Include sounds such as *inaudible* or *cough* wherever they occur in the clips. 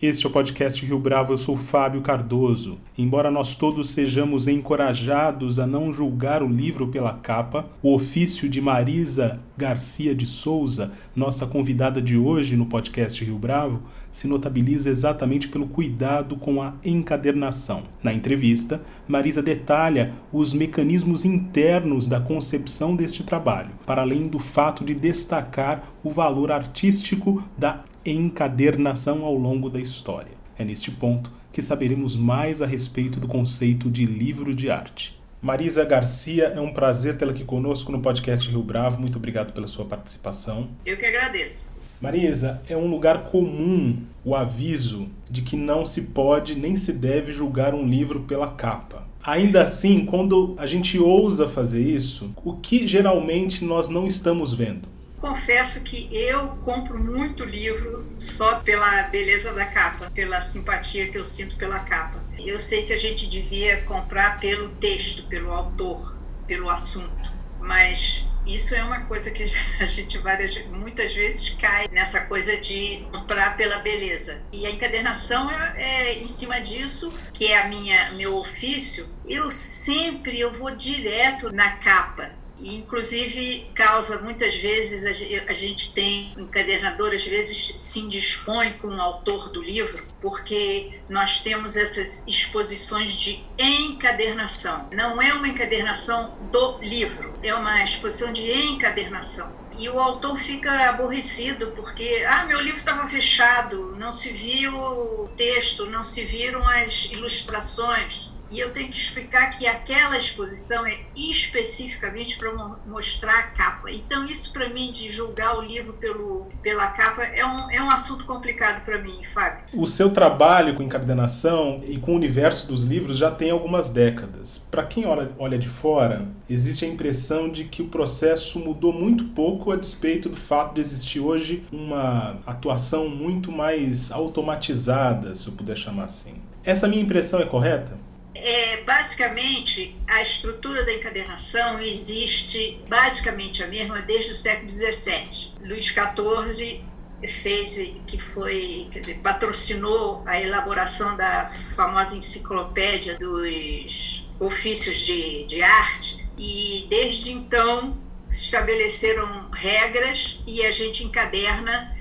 Este é o podcast Rio Bravo, eu sou Fábio Cardoso. Embora nós todos sejamos encorajados a não julgar o livro pela capa, o ofício de Marisa Garcia de Souza, nossa convidada de hoje no podcast Rio Bravo, se notabiliza exatamente pelo cuidado com a encadernação. Na entrevista, Marisa detalha os mecanismos internos da concepção deste trabalho, para além do fato de destacar o valor artístico da encadernação ao longo da história. É neste ponto que saberemos mais a respeito do conceito de livro de arte. Marisa Garcia, é um prazer tê-la aqui conosco no podcast Rio Bravo. Muito obrigado pela sua participação. Eu que agradeço. Marisa, é um lugar comum o aviso de que não se pode nem se deve julgar um livro pela capa. Ainda assim, quando a gente ousa fazer isso, o que geralmente nós não estamos vendo? Confesso que eu compro muito livro só pela beleza da capa, pela simpatia que eu sinto pela capa. Eu sei que a gente devia comprar pelo texto, pelo autor, pelo assunto, mas isso é uma coisa que *laughs* a gente várias, muitas vezes cai nessa coisa de comprar pela beleza. E a encadernação é, é, em cima disso, que é a minha meu ofício. Eu sempre eu vou direto na capa inclusive causa muitas vezes a gente tem encadernador às vezes se indispõe com o autor do livro porque nós temos essas exposições de encadernação. Não é uma encadernação do livro é uma exposição de encadernação. E o autor fica aborrecido porque ah meu livro estava fechado não se viu o texto não se viram as ilustrações e eu tenho que explicar que aquela exposição é especificamente para mostrar a capa. Então, isso para mim, de julgar o livro pelo, pela capa, é um, é um assunto complicado para mim, Fábio. O seu trabalho com encadernação e com o universo dos livros já tem algumas décadas. Para quem olha, olha de fora, existe a impressão de que o processo mudou muito pouco a despeito do fato de existir hoje uma atuação muito mais automatizada, se eu puder chamar assim. Essa minha impressão é correta? É, basicamente, a estrutura da encadernação existe basicamente a mesma desde o século XVII. Luís XIV fez, que foi, quer dizer, patrocinou a elaboração da famosa enciclopédia dos ofícios de, de arte e desde então estabeleceram regras e a gente encaderna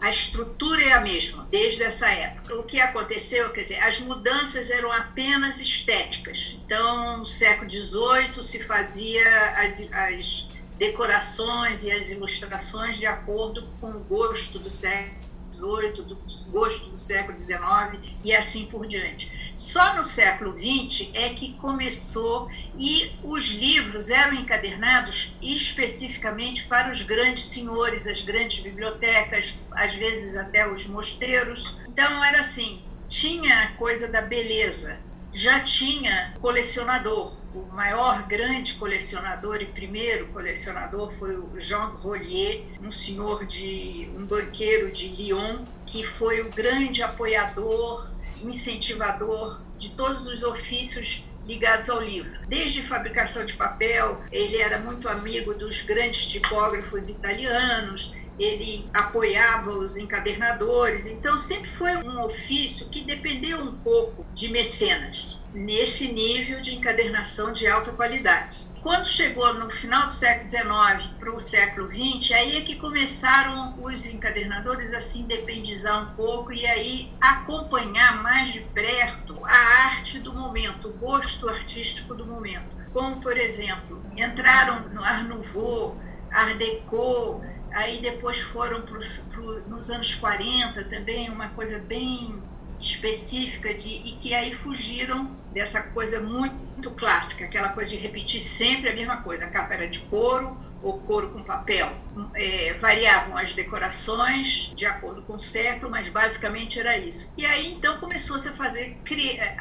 a estrutura é a mesma desde essa época. O que aconteceu, quer dizer, as mudanças eram apenas estéticas. Então, no século XVIII se fazia as, as decorações e as ilustrações de acordo com o gosto do século XVIII, do gosto do século XIX e assim por diante. Só no século XX é que começou e os livros eram encadernados especificamente para os grandes senhores, as grandes bibliotecas, às vezes até os mosteiros. Então era assim, tinha a coisa da beleza, já tinha colecionador. O maior grande colecionador e primeiro colecionador foi o Jean Rollier, um senhor de um banqueiro de Lyon, que foi o grande apoiador incentivador de todos os ofícios ligados ao livro. Desde fabricação de papel, ele era muito amigo dos grandes tipógrafos italianos, ele apoiava os encadernadores, então sempre foi um ofício que dependeu um pouco de mecenas, nesse nível de encadernação de alta qualidade. Quando chegou no final do século XIX para o século XX, aí é que começaram os encadernadores a se independizar um pouco e aí acompanhar mais de perto a arte do momento, o gosto artístico do momento. Como, por exemplo, entraram no Art Nouveau, Art Deco, aí depois foram pro, pro, nos anos 40 também, uma coisa bem específica de, e que aí fugiram dessa coisa muito clássica, aquela coisa de repetir sempre a mesma coisa. A capa era de couro ou couro com papel. É, variavam as decorações de acordo com o século, mas basicamente era isso. E aí então começou-se a fazer,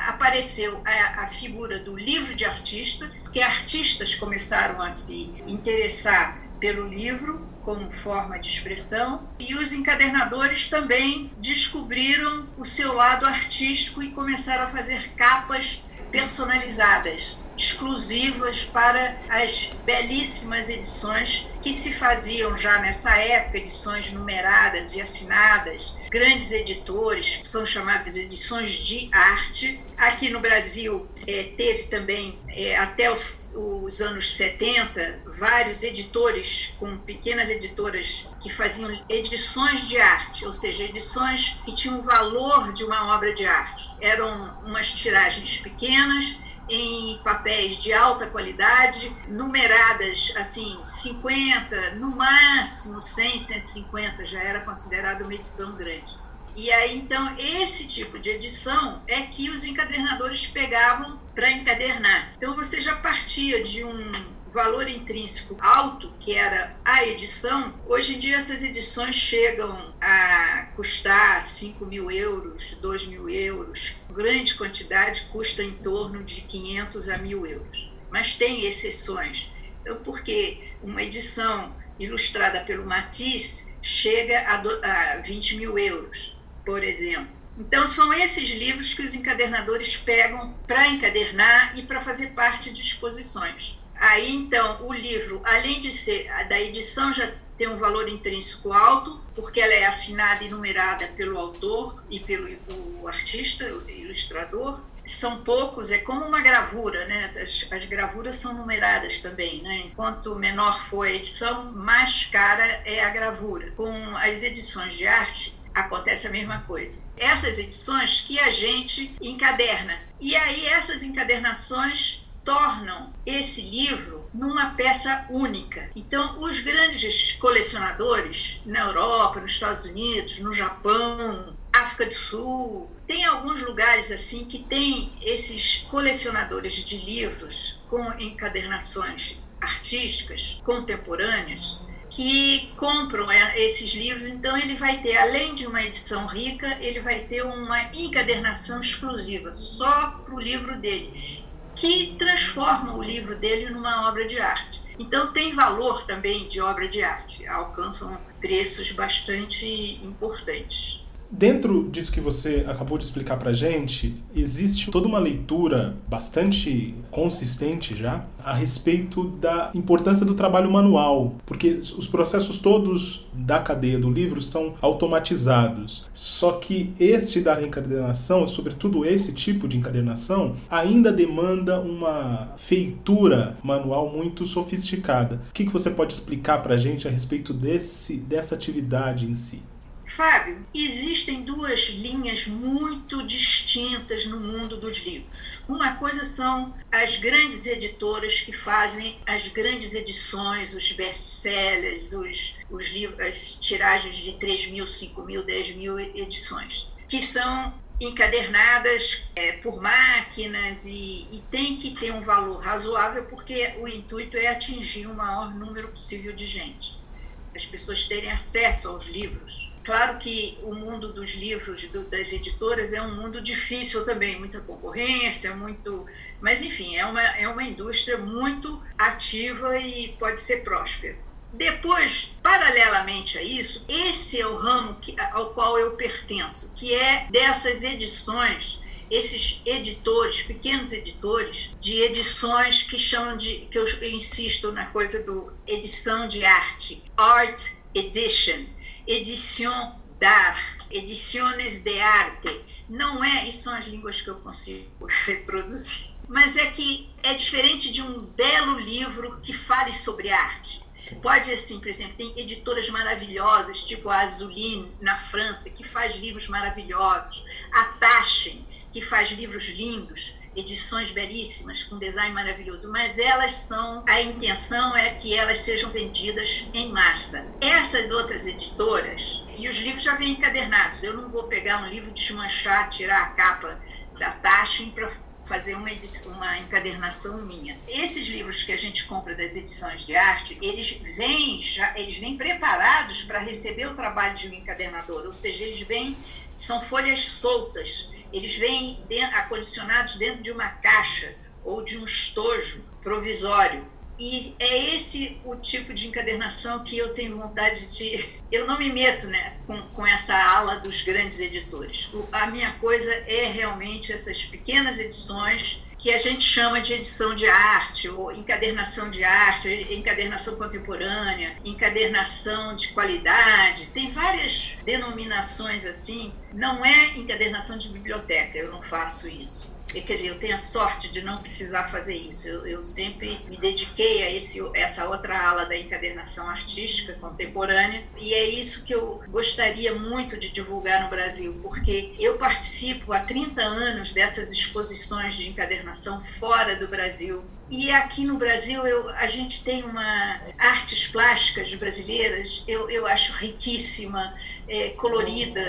apareceu a, a figura do livro de artista, que artistas começaram a se interessar pelo livro como forma de expressão E os encadernadores também descobriram o seu lado artístico e começaram a fazer capas personalizadas, exclusivas para as belíssimas edições que se faziam já nessa época, edições numeradas e assinadas, grandes editores, que são chamadas edições de arte. Aqui no Brasil é, teve também, é, até os, os anos 70, vários editores, com pequenas editoras, que faziam edições de arte, ou seja, edições que tinham o valor de uma obra de arte. Eram umas tiragens pequenas em papéis de alta qualidade, numeradas assim 50, no máximo 100, 150 já era considerado uma edição grande. E aí então esse tipo de edição é que os encadernadores pegavam para encadernar. Então você já partia de um valor intrínseco alto, que era a edição, hoje em dia essas edições chegam a custar 5 mil euros, 2 mil euros. Grande quantidade custa em torno de 500 a mil euros. Mas tem exceções. Então, porque uma edição ilustrada pelo Matisse chega a 20 mil euros, por exemplo. Então, são esses livros que os encadernadores pegam para encadernar e para fazer parte de exposições. Aí, então, o livro, além de ser da edição, já tem um valor intrínseco alto, porque ela é assinada e numerada pelo autor e pelo o artista, o ilustrador. São poucos, é como uma gravura, né? As, as gravuras são numeradas também, né? Enquanto menor for a edição, mais cara é a gravura. Com as edições de arte, acontece a mesma coisa. Essas edições que a gente encaderna. E aí essas encadernações tornam esse livro numa peça única. Então, os grandes colecionadores na Europa, nos Estados Unidos, no Japão, África do Sul, tem alguns lugares assim que tem esses colecionadores de livros com encadernações artísticas contemporâneas que compram é, esses livros, então ele vai ter, além de uma edição rica, ele vai ter uma encadernação exclusiva, só para o livro dele que transforma o livro dele numa obra de arte. Então tem valor também de obra de arte, alcançam preços bastante importantes. Dentro disso que você acabou de explicar para gente, existe toda uma leitura bastante consistente já a respeito da importância do trabalho manual, porque os processos todos da cadeia do livro são automatizados. Só que este da reencadernação, sobretudo esse tipo de encadernação, ainda demanda uma feitura manual muito sofisticada. O que, que você pode explicar para gente a respeito desse, dessa atividade em si? Fábio, existem duas linhas muito distintas no mundo dos livros. Uma coisa são as grandes editoras que fazem as grandes edições, os best-sellers, os, os livros, as tiragens de 3 mil, 5 mil, 10 mil edições, que são encadernadas é, por máquinas e, e, tem que ter um valor razoável porque o intuito é atingir o maior número possível de gente. As pessoas terem acesso aos livros Claro que o mundo dos livros, do, das editoras, é um mundo difícil também, muita concorrência, muito. Mas, enfim, é uma, é uma indústria muito ativa e pode ser próspera. Depois, paralelamente a isso, esse é o ramo que, ao qual eu pertenço, que é dessas edições, esses editores, pequenos editores, de edições que chamam de, que eu insisto na coisa do edição de arte, art edition edição d'art, edições de arte. Não é, isso são as línguas que eu consigo *laughs* reproduzir, mas é que é diferente de um belo livro que fale sobre arte. Pode, assim, por exemplo, tem editoras maravilhosas, tipo a Azuline, na França, que faz livros maravilhosos. A Taschen, que faz livros lindos edições belíssimas, com design maravilhoso, mas elas são, a intenção é que elas sejam vendidas em massa. Essas outras editoras, e os livros já vêm encadernados, eu não vou pegar um livro, desmanchar, tirar a capa da Taschen para fazer uma, edição, uma encadernação minha. Esses livros que a gente compra das edições de arte, eles vêm já, eles vêm preparados para receber o trabalho de um encadernador, ou seja, eles vêm são folhas soltas eles vêm acondicionados dentro de uma caixa ou de um estojo provisório E é esse o tipo de encadernação que eu tenho vontade de. *laughs* Eu não me meto né, com, com essa ala dos grandes editores. O, a minha coisa é realmente essas pequenas edições que a gente chama de edição de arte, ou encadernação de arte, encadernação contemporânea, encadernação de qualidade. Tem várias denominações assim. Não é encadernação de biblioteca, eu não faço isso quer dizer, eu tenho a sorte de não precisar fazer isso. Eu, eu sempre me dediquei a esse, essa outra ala da encadernação artística contemporânea e é isso que eu gostaria muito de divulgar no Brasil, porque eu participo há 30 anos dessas exposições de encadernação fora do Brasil. E aqui no Brasil eu, a gente tem uma artes plásticas brasileiras, eu, eu acho riquíssima é, colorida,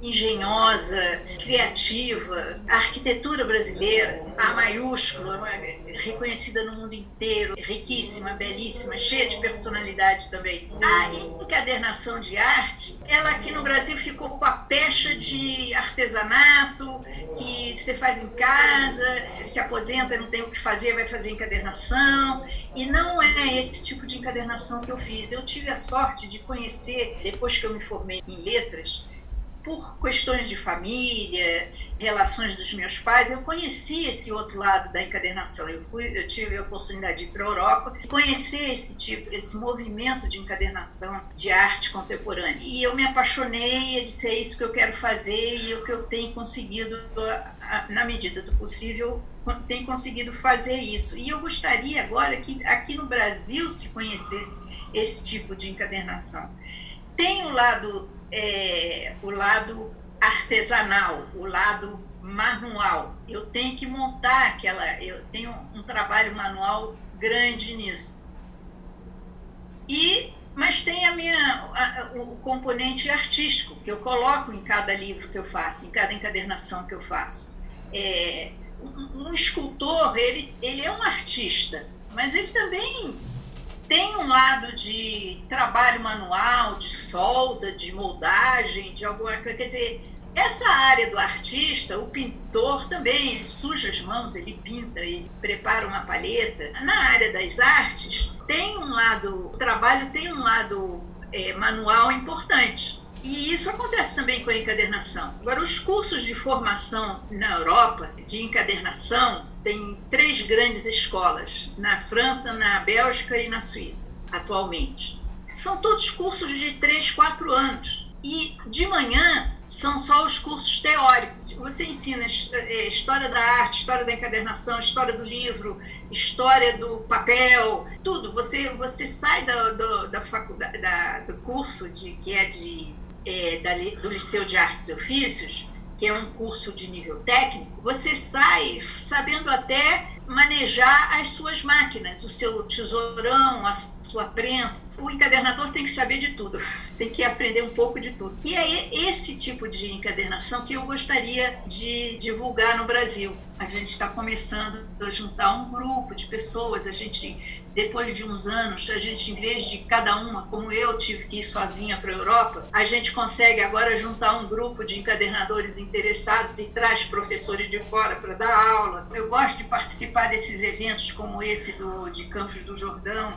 engenhosa, criativa. A arquitetura brasileira, A maiúscula, é? reconhecida no mundo inteiro, riquíssima, belíssima, cheia de personalidade também. A encadernação de arte, ela aqui no Brasil ficou com a pecha de artesanato, que você faz em casa, se aposenta, não tem o que fazer, vai fazer encadernação. E não é esse tipo de encadernação que eu fiz. Eu tive a sorte de conhecer, depois que eu me formei em letras, por questões de família, relações dos meus pais, eu conheci esse outro lado da encadernação. Eu fui, eu tive a oportunidade de ir para a Europa e conhecer esse tipo, esse movimento de encadernação de arte contemporânea. E eu me apaixonei e disse é isso que eu quero fazer e o que eu tenho conseguido na medida do possível tenho conseguido fazer isso. E eu gostaria agora que aqui no Brasil se conhecesse esse tipo de encadernação. Tem o lado é, o lado artesanal, o lado manual. Eu tenho que montar aquela. Eu tenho um trabalho manual grande nisso. E mas tem a minha a, o componente artístico que eu coloco em cada livro que eu faço, em cada encadernação que eu faço. É, um, um escultor ele ele é um artista, mas ele também tem um lado de trabalho manual, de solda, de moldagem, de alguma coisa. Quer dizer, essa área do artista, o pintor também, ele suja as mãos, ele pinta, ele prepara uma palheta. Na área das artes, tem um lado, o trabalho tem um lado é, manual importante. E isso acontece também com a encadernação. Agora, os cursos de formação na Europa de encadernação tem três grandes escolas, na França, na Bélgica e na Suíça, atualmente. São todos cursos de três, quatro anos. E de manhã são só os cursos teóricos. Você ensina é, história da arte, história da encadernação, história do livro, história do papel, tudo. Você, você sai do, do, da faculdade, da, do curso de, que é de é, da, do Liceu de Artes e Ofícios, que é um curso de nível técnico, você sai sabendo até manejar as suas máquinas, o seu tesourão, a sua prensa. O encadernador tem que saber de tudo, tem que aprender um pouco de tudo. E é esse tipo de encadernação que eu gostaria de divulgar no Brasil. A gente está começando a juntar um grupo de pessoas, a gente depois de uns anos, a gente, em vez de cada uma, como eu tive que ir sozinha para a Europa, a gente consegue agora juntar um grupo de encadernadores interessados e traz professores de fora para dar aula. Eu gosto de participar desses eventos como esse do, de Campos do Jordão,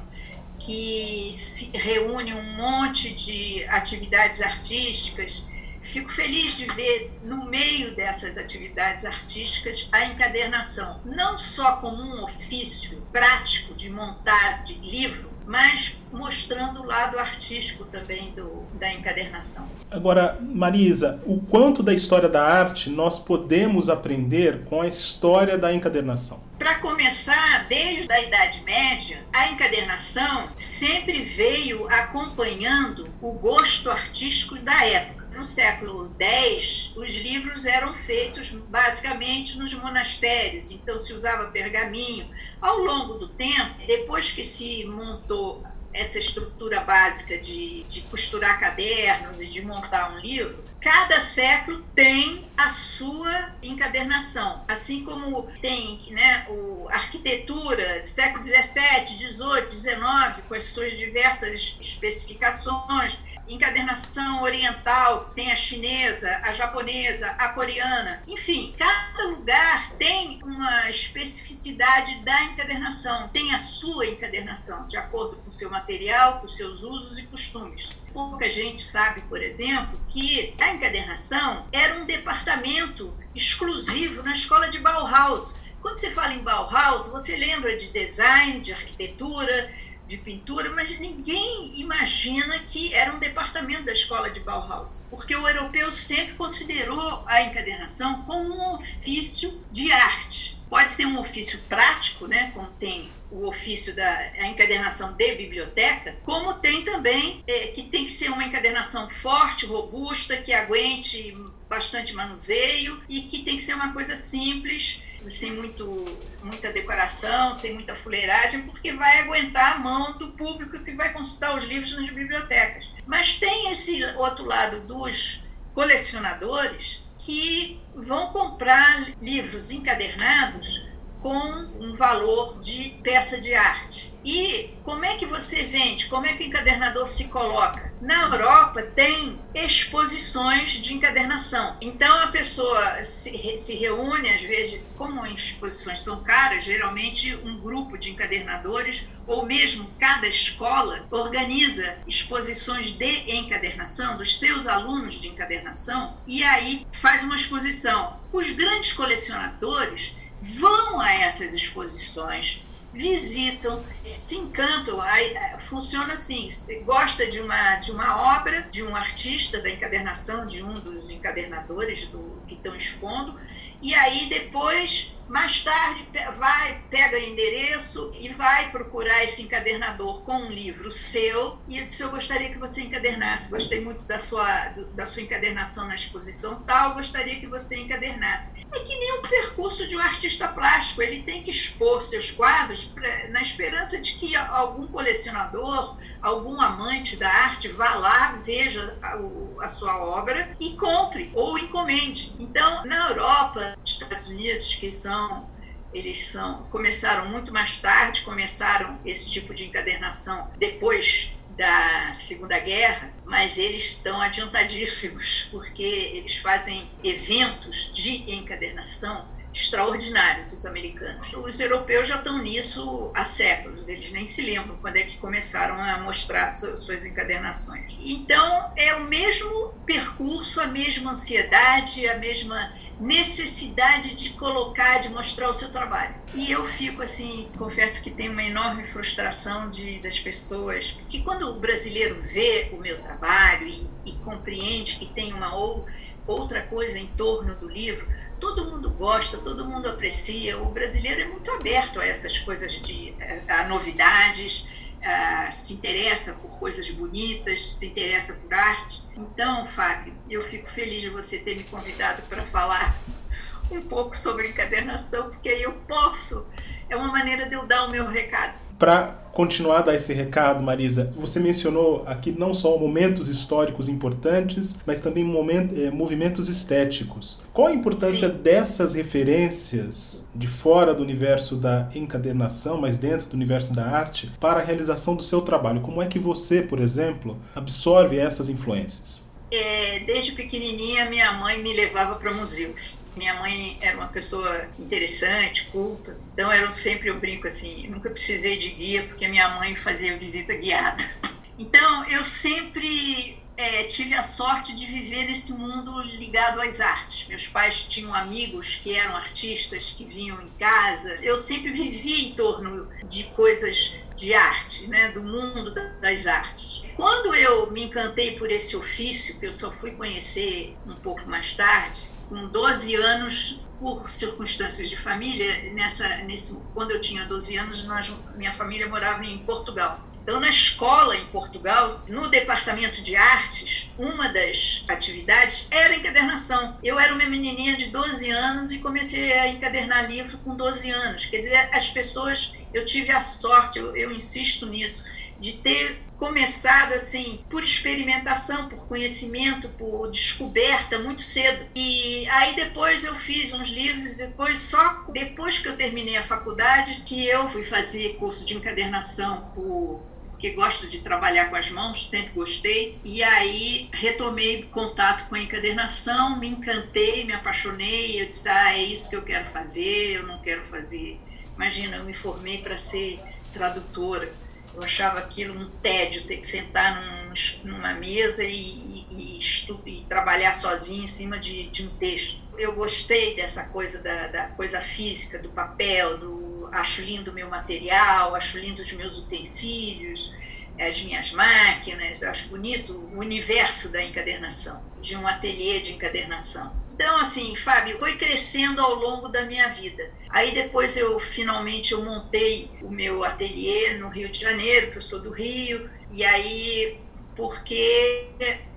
que se reúne um monte de atividades artísticas Fico feliz de ver no meio dessas atividades artísticas a encadernação, não só como um ofício prático de montar de livro, mas mostrando o lado artístico também do, da encadernação. Agora, Marisa, o quanto da história da arte nós podemos aprender com a história da encadernação? Para começar, desde a Idade Média, a encadernação sempre veio acompanhando o gosto artístico da época no século X, os livros eram feitos basicamente nos monastérios, então se usava pergaminho. Ao longo do tempo, depois que se montou essa estrutura básica de, de costurar cadernos e de montar um livro, cada século tem a sua encadernação, assim como tem né, o, a arquitetura século XVII, XVIII, XIX, com as suas diversas especificações, encadernação oriental, tem a chinesa, a japonesa, a coreana, enfim, cada lugar tem uma especificidade da encadernação. Tem a sua encadernação, de acordo com o seu material, com os seus usos e costumes. Pouca gente sabe, por exemplo, que a encadernação era um departamento exclusivo na escola de Bauhaus. Quando você fala em Bauhaus, você lembra de design, de arquitetura, de pintura, mas ninguém imagina que era um departamento da escola de Bauhaus, porque o europeu sempre considerou a encadernação como um ofício de arte. Pode ser um ofício prático, né, como tem o ofício da encadernação de biblioteca, como tem também é, que tem que ser uma encadernação forte, robusta, que aguente bastante manuseio e que tem que ser uma coisa simples sem muito, muita decoração, sem muita fuleiragem, porque vai aguentar a mão do público que vai consultar os livros nas bibliotecas. Mas tem esse outro lado dos colecionadores que vão comprar livros encadernados com um valor de peça de arte. E como é que você vende? Como é que o encadernador se coloca? Na Europa tem exposições de encadernação. Então a pessoa se, se reúne, às vezes, como exposições são caras, geralmente um grupo de encadernadores ou mesmo cada escola organiza exposições de encadernação dos seus alunos de encadernação e aí faz uma exposição. Os grandes colecionadores vão a essas exposições, visitam, se encantam. É, funciona assim: gosta de uma, de uma obra, de um artista da encadernação, de um dos encadernadores do, que estão expondo, e aí depois mais tarde, vai, pega o endereço e vai procurar esse encadernador com um livro seu. E eu disse: Eu gostaria que você encadernasse. Gostei muito da sua, da sua encadernação na exposição tal, gostaria que você encadernasse. É que nem o percurso de um artista plástico. Ele tem que expor seus quadros pra, na esperança de que algum colecionador, algum amante da arte vá lá, veja a, a sua obra e compre ou encomende. Então, na Europa, Estados Unidos, que são são eles são começaram muito mais tarde, começaram esse tipo de encadernação depois da Segunda Guerra, mas eles estão adiantadíssimos, porque eles fazem eventos de encadernação extraordinários, os americanos. Os europeus já estão nisso há séculos, eles nem se lembram quando é que começaram a mostrar suas encadernações. Então, é o mesmo percurso, a mesma ansiedade, a mesma necessidade de colocar, de mostrar o seu trabalho. E eu fico assim, confesso que tenho uma enorme frustração de, das pessoas, porque quando o brasileiro vê o meu trabalho e, e compreende que tem uma ou, outra coisa em torno do livro, todo mundo gosta, todo mundo aprecia. O brasileiro é muito aberto a essas coisas de a novidades uh, se interessa por coisas bonitas, se interessa por arte. Então, Fábio, eu fico feliz de você ter me convidado para falar um pouco sobre encadernação, porque aí eu posso, é uma maneira de eu dar o meu recado. Para continuar a dar esse recado, Marisa, você mencionou aqui não só momentos históricos importantes, mas também moment, eh, movimentos estéticos. Qual a importância Sim. dessas referências de fora do universo da encadernação, mas dentro do universo da arte, para a realização do seu trabalho? Como é que você, por exemplo, absorve essas influências? É, desde pequenininha, minha mãe me levava para museus minha mãe era uma pessoa interessante, culta, então era sempre eu brinco assim, nunca precisei de guia porque minha mãe fazia visita guiada. Então eu sempre é, tive a sorte de viver nesse mundo ligado às artes. Meus pais tinham amigos que eram artistas que vinham em casa. Eu sempre vivi em torno de coisas de arte, né, do mundo das artes. Quando eu me encantei por esse ofício, que eu só fui conhecer um pouco mais tarde, com 12 anos, por circunstâncias de família, nessa, nesse, quando eu tinha 12 anos, nós, minha família morava em Portugal. Então, na escola em Portugal, no departamento de artes, uma das atividades era encadernação. Eu era uma menininha de 12 anos e comecei a encadernar livro com 12 anos. Quer dizer, as pessoas, eu tive a sorte, eu, eu insisto nisso, de ter começado assim por experimentação, por conhecimento, por descoberta muito cedo. E aí depois eu fiz uns livros, depois só depois que eu terminei a faculdade que eu fui fazer curso de encadernação por porque gosto de trabalhar com as mãos, sempre gostei. E aí retomei contato com a encadernação, me encantei, me apaixonei. Eu disse: ah, é isso que eu quero fazer, eu não quero fazer. Imagina, eu me formei para ser tradutora. Eu achava aquilo um tédio, ter que sentar num, numa mesa e, e, e, trabalhar sozinho em cima de, de, um texto. Eu gostei dessa coisa da, da coisa física, do papel, do acho lindo o meu material, acho lindo os meus utensílios, as minhas máquinas, acho bonito o universo da encadernação, de um ateliê de encadernação. Então, assim, Fábio, foi crescendo ao longo da minha vida. Aí depois eu finalmente eu montei o meu ateliê no Rio de Janeiro, que eu sou do Rio, e aí porque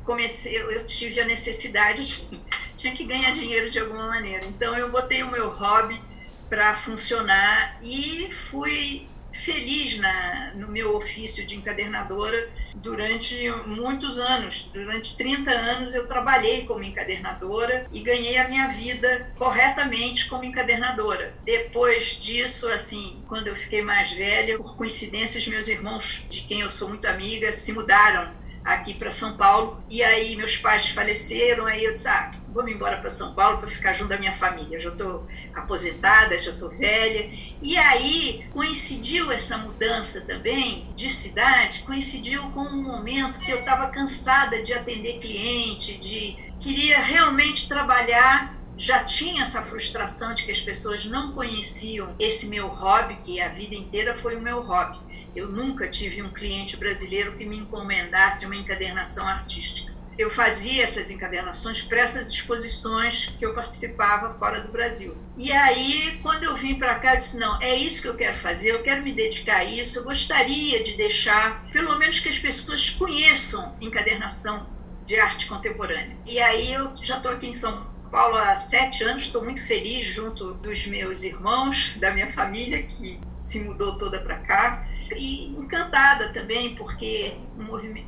comecei, eu tive a necessidade de *laughs* tinha que ganhar dinheiro de alguma maneira. Então eu botei o meu hobby para funcionar e fui feliz na, no meu ofício de encadernadora durante muitos anos. Durante 30 anos eu trabalhei como encadernadora e ganhei a minha vida corretamente como encadernadora. Depois disso, assim, quando eu fiquei mais velha, por coincidência, meus irmãos, de quem eu sou muito amiga, se mudaram aqui para São Paulo. E aí meus pais faleceram, aí eu disse, ah, vou me embora para São Paulo para ficar junto da minha família. Já estou aposentada, já estou velha. E aí coincidiu essa mudança também de cidade, coincidiu com um momento que eu estava cansada de atender cliente, de queria realmente trabalhar já tinha essa frustração de que as pessoas não conheciam esse meu hobby, que a vida inteira foi o meu hobby. Eu nunca tive um cliente brasileiro que me encomendasse uma encadernação artística. Eu fazia essas encadernações para essas exposições que eu participava fora do Brasil. E aí, quando eu vim para cá, eu disse: não, é isso que eu quero fazer, eu quero me dedicar a isso, eu gostaria de deixar, pelo menos que as pessoas conheçam encadernação de arte contemporânea. E aí, eu já estou aqui em São Paulo há sete anos, estou muito feliz junto dos meus irmãos, da minha família, que se mudou toda para cá e encantada também, porque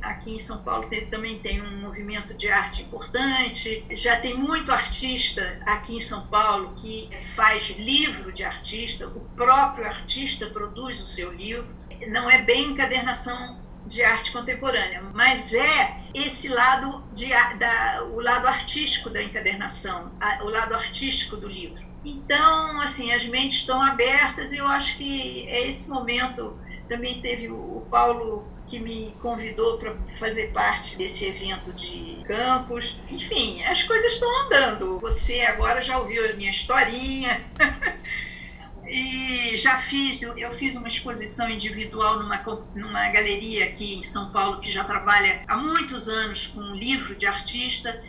aqui em São Paulo tem, também tem um movimento de arte importante. Já tem muito artista aqui em São Paulo que faz livro de artista, o próprio artista produz o seu livro. Não é bem encadernação de arte contemporânea, mas é esse lado de, da, o lado artístico da encadernação, o lado artístico do livro. Então, assim, as mentes estão abertas e eu acho que é esse momento também teve o Paulo que me convidou para fazer parte desse evento de campus. Enfim, as coisas estão andando. Você agora já ouviu a minha historinha. *laughs* e já fiz, eu fiz uma exposição individual numa, numa galeria aqui em São Paulo que já trabalha há muitos anos com um livro de artista.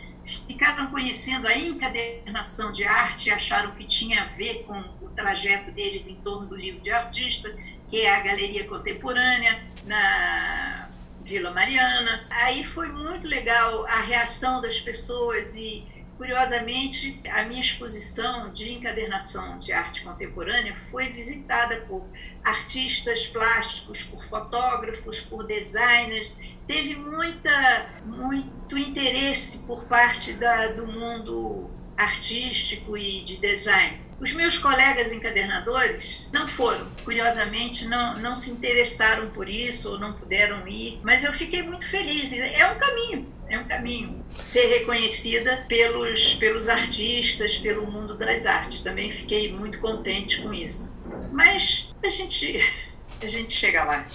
Ficaram conhecendo a encadernação de arte acharam que tinha a ver com o trajeto deles em torno do livro de artista que é a Galeria Contemporânea, na Vila Mariana. Aí foi muito legal a reação das pessoas e, curiosamente, a minha exposição de encadernação de arte contemporânea foi visitada por artistas plásticos, por fotógrafos, por designers. Teve muita, muito interesse por parte da, do mundo artístico e de design. Os meus colegas encadernadores não foram, curiosamente, não, não se interessaram por isso ou não puderam ir, mas eu fiquei muito feliz. É um caminho, é um caminho. Ser reconhecida pelos, pelos artistas, pelo mundo das artes. Também fiquei muito contente com isso. Mas a gente, *laughs* a gente chega lá.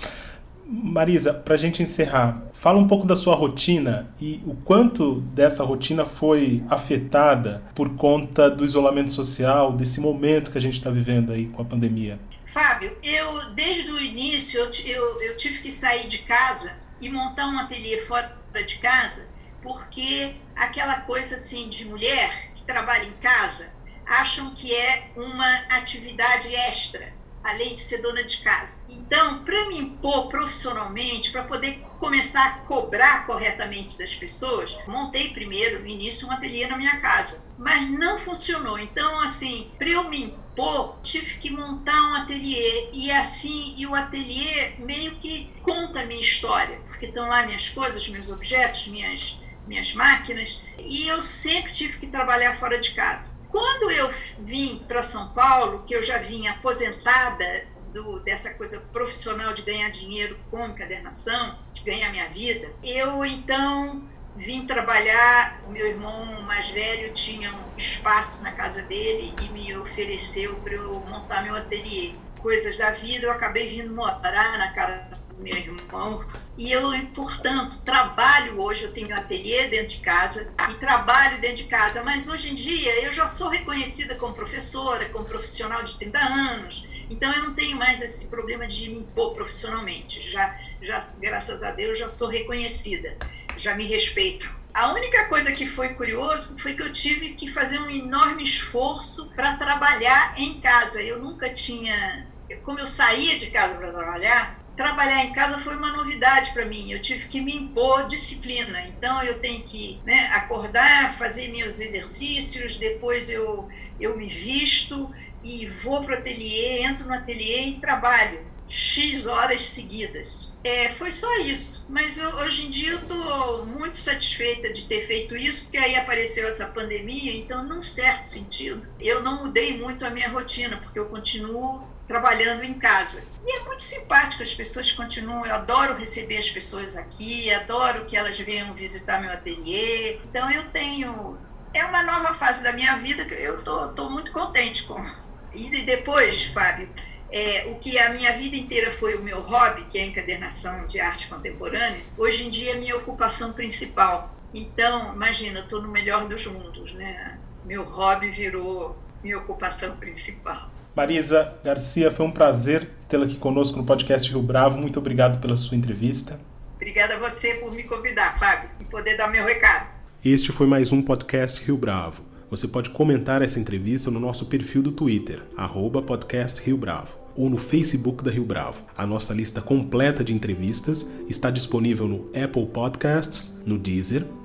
Marisa, para a gente encerrar, fala um pouco da sua rotina e o quanto dessa rotina foi afetada por conta do isolamento social, desse momento que a gente está vivendo aí com a pandemia. Fábio, eu desde o início eu, eu, eu tive que sair de casa e montar um ateliê fora de casa, porque aquela coisa assim de mulher que trabalha em casa acham que é uma atividade extra além de ser dona de casa. Então, para me impor profissionalmente, para poder começar a cobrar corretamente das pessoas, montei primeiro, no início, um ateliê na minha casa. Mas não funcionou. Então, assim, para eu me impor, tive que montar um ateliê. E assim, e o ateliê meio que conta a minha história. Porque estão lá minhas coisas, meus objetos, minhas, minhas máquinas. E eu sempre tive que trabalhar fora de casa. Quando eu vim para São Paulo, que eu já vinha aposentada do, dessa coisa profissional de ganhar dinheiro com encadernação, de ganhar minha vida, eu então vim trabalhar. Meu irmão mais velho tinha um espaço na casa dele e me ofereceu para eu montar meu ateliê. Coisas da vida, eu acabei vindo morar na casa meu irmão. E eu, portanto, trabalho hoje, eu tenho um ateliê dentro de casa e trabalho dentro de casa, mas hoje em dia eu já sou reconhecida como professora, como profissional de 30 anos, então eu não tenho mais esse problema de me impor profissionalmente. Já, já graças a Deus, já sou reconhecida já me respeito. A única coisa que foi curioso foi que eu tive que fazer um enorme esforço para trabalhar em casa. Eu nunca tinha, como eu saía de casa para trabalhar, trabalhar em casa foi uma novidade para mim. Eu tive que me impor disciplina. Então eu tenho que né, acordar, fazer meus exercícios, depois eu, eu me visto e vou para o ateliê, entro no ateliê e trabalho. X horas seguidas. É, foi só isso. Mas eu, hoje em dia eu estou muito satisfeita de ter feito isso, porque aí apareceu essa pandemia, então, num certo sentido, eu não mudei muito a minha rotina, porque eu continuo trabalhando em casa. E é muito simpático, as pessoas continuam, eu adoro receber as pessoas aqui, adoro que elas venham visitar meu ateliê. Então eu tenho. É uma nova fase da minha vida que eu tô, tô muito contente com. E depois, Fábio, é, o que a minha vida inteira foi o meu hobby, que é a encadernação de arte contemporânea, hoje em dia é minha ocupação principal. Então, imagina, estou no melhor dos mundos, né? Meu hobby virou minha ocupação principal. Marisa Garcia, foi um prazer tê-la aqui conosco no podcast Rio Bravo. Muito obrigado pela sua entrevista. Obrigada a você por me convidar, Fábio, e poder dar meu recado. Este foi mais um podcast Rio Bravo. Você pode comentar essa entrevista no nosso perfil do Twitter, arroba podcast Rio Bravo ou no Facebook da Rio Bravo. A nossa lista completa de entrevistas está disponível no Apple Podcasts, no Deezer,